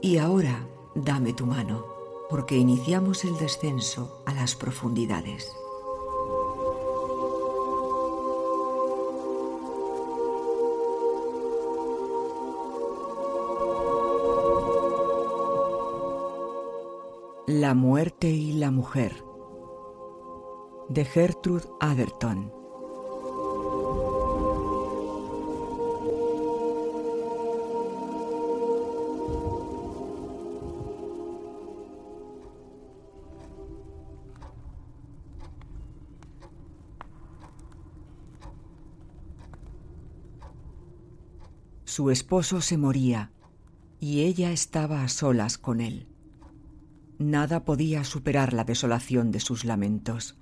Y ahora dame tu mano, porque iniciamos el descenso a las profundidades. La muerte y la mujer de Gertrude Atherton. Su esposo se moría y ella estaba a solas con él. Nada podía superar la desolación de sus lamentos.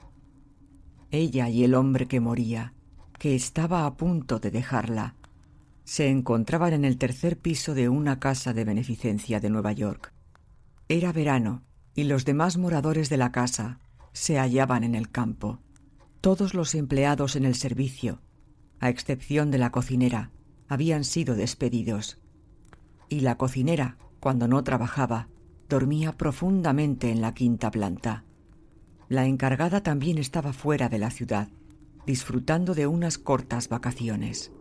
Ella y el hombre que moría, que estaba a punto de dejarla, se encontraban en el tercer piso de una casa de beneficencia de Nueva York. Era verano y los demás moradores de la casa se hallaban en el campo. Todos los empleados en el servicio, a excepción de la cocinera, habían sido despedidos. Y la cocinera, cuando no trabajaba, dormía profundamente en la quinta planta. La encargada también estaba fuera de la ciudad, disfrutando de unas cortas vacaciones.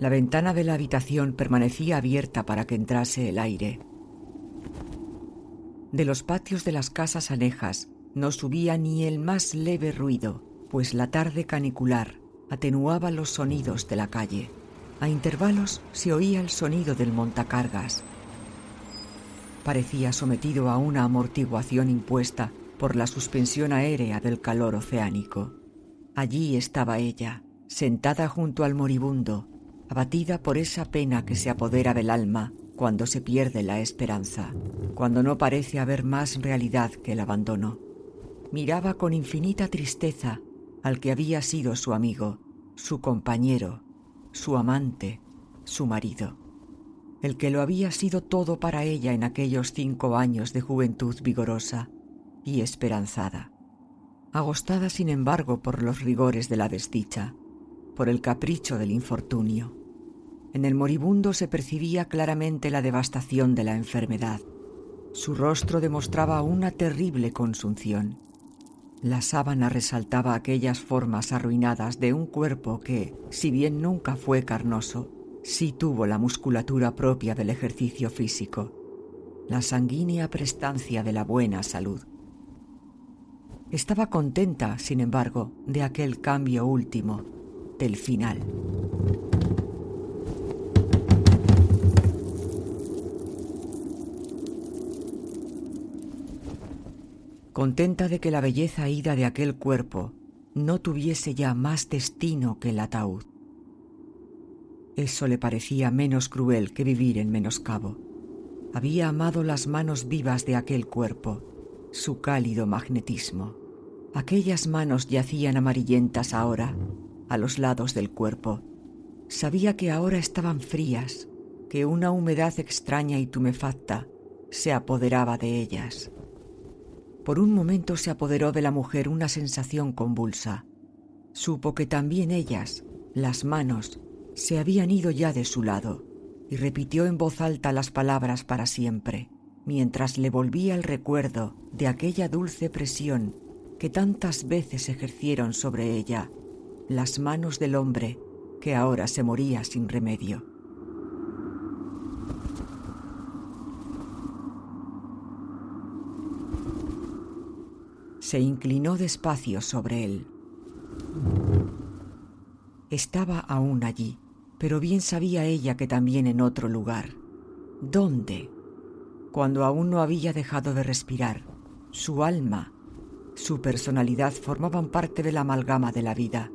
La ventana de la habitación permanecía abierta para que entrase el aire. De los patios de las casas anejas no subía ni el más leve ruido, pues la tarde canicular atenuaba los sonidos de la calle. A intervalos se oía el sonido del montacargas. Parecía sometido a una amortiguación impuesta por la suspensión aérea del calor oceánico. Allí estaba ella, sentada junto al moribundo, abatida por esa pena que se apodera del alma cuando se pierde la esperanza, cuando no parece haber más realidad que el abandono. Miraba con infinita tristeza al que había sido su amigo, su compañero, su amante, su marido, el que lo había sido todo para ella en aquellos cinco años de juventud vigorosa, y esperanzada, agostada sin embargo por los rigores de la desdicha, por el capricho del infortunio. En el moribundo se percibía claramente la devastación de la enfermedad. Su rostro demostraba una terrible consunción. La sábana resaltaba aquellas formas arruinadas de un cuerpo que, si bien nunca fue carnoso, sí tuvo la musculatura propia del ejercicio físico, la sanguínea prestancia de la buena salud. Estaba contenta, sin embargo, de aquel cambio último, del final. Contenta de que la belleza ida de aquel cuerpo no tuviese ya más destino que el ataúd. Eso le parecía menos cruel que vivir en menoscabo. Había amado las manos vivas de aquel cuerpo, su cálido magnetismo. Aquellas manos yacían amarillentas ahora, a los lados del cuerpo. Sabía que ahora estaban frías, que una humedad extraña y tumefacta se apoderaba de ellas. Por un momento se apoderó de la mujer una sensación convulsa. Supo que también ellas, las manos, se habían ido ya de su lado, y repitió en voz alta las palabras para siempre, mientras le volvía el recuerdo de aquella dulce presión que tantas veces ejercieron sobre ella las manos del hombre que ahora se moría sin remedio. Se inclinó despacio sobre él. Estaba aún allí, pero bien sabía ella que también en otro lugar. ¿Dónde? Cuando aún no había dejado de respirar, su alma su personalidad formaban parte de la amalgama de la vida,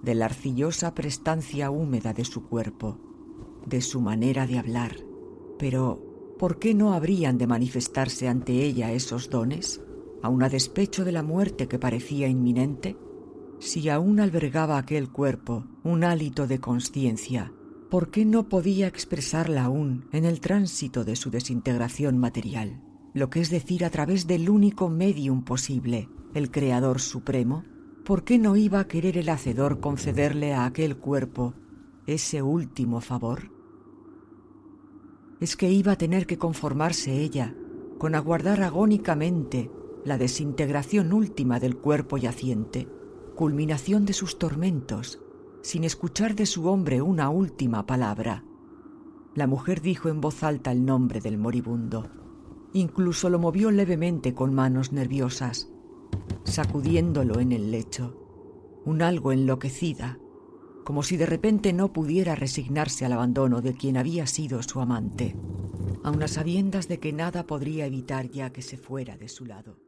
de la arcillosa prestancia húmeda de su cuerpo, de su manera de hablar. Pero, ¿por qué no habrían de manifestarse ante ella esos dones, aun a despecho de la muerte que parecía inminente? Si aún albergaba aquel cuerpo un hálito de conciencia, ¿por qué no podía expresarla aún en el tránsito de su desintegración material? lo que es decir a través del único medium posible, el Creador Supremo, ¿por qué no iba a querer el Hacedor concederle a aquel cuerpo ese último favor? es que iba a tener que conformarse ella con aguardar agónicamente la desintegración última del cuerpo yaciente, culminación de sus tormentos, sin escuchar de su hombre una última palabra. La mujer dijo en voz alta el nombre del moribundo. Incluso lo movió levemente con manos nerviosas, sacudiéndolo en el lecho. Un algo enloquecida, como si de repente no pudiera resignarse al abandono de quien había sido su amante, aun a sabiendas de que nada podría evitar ya que se fuera de su lado.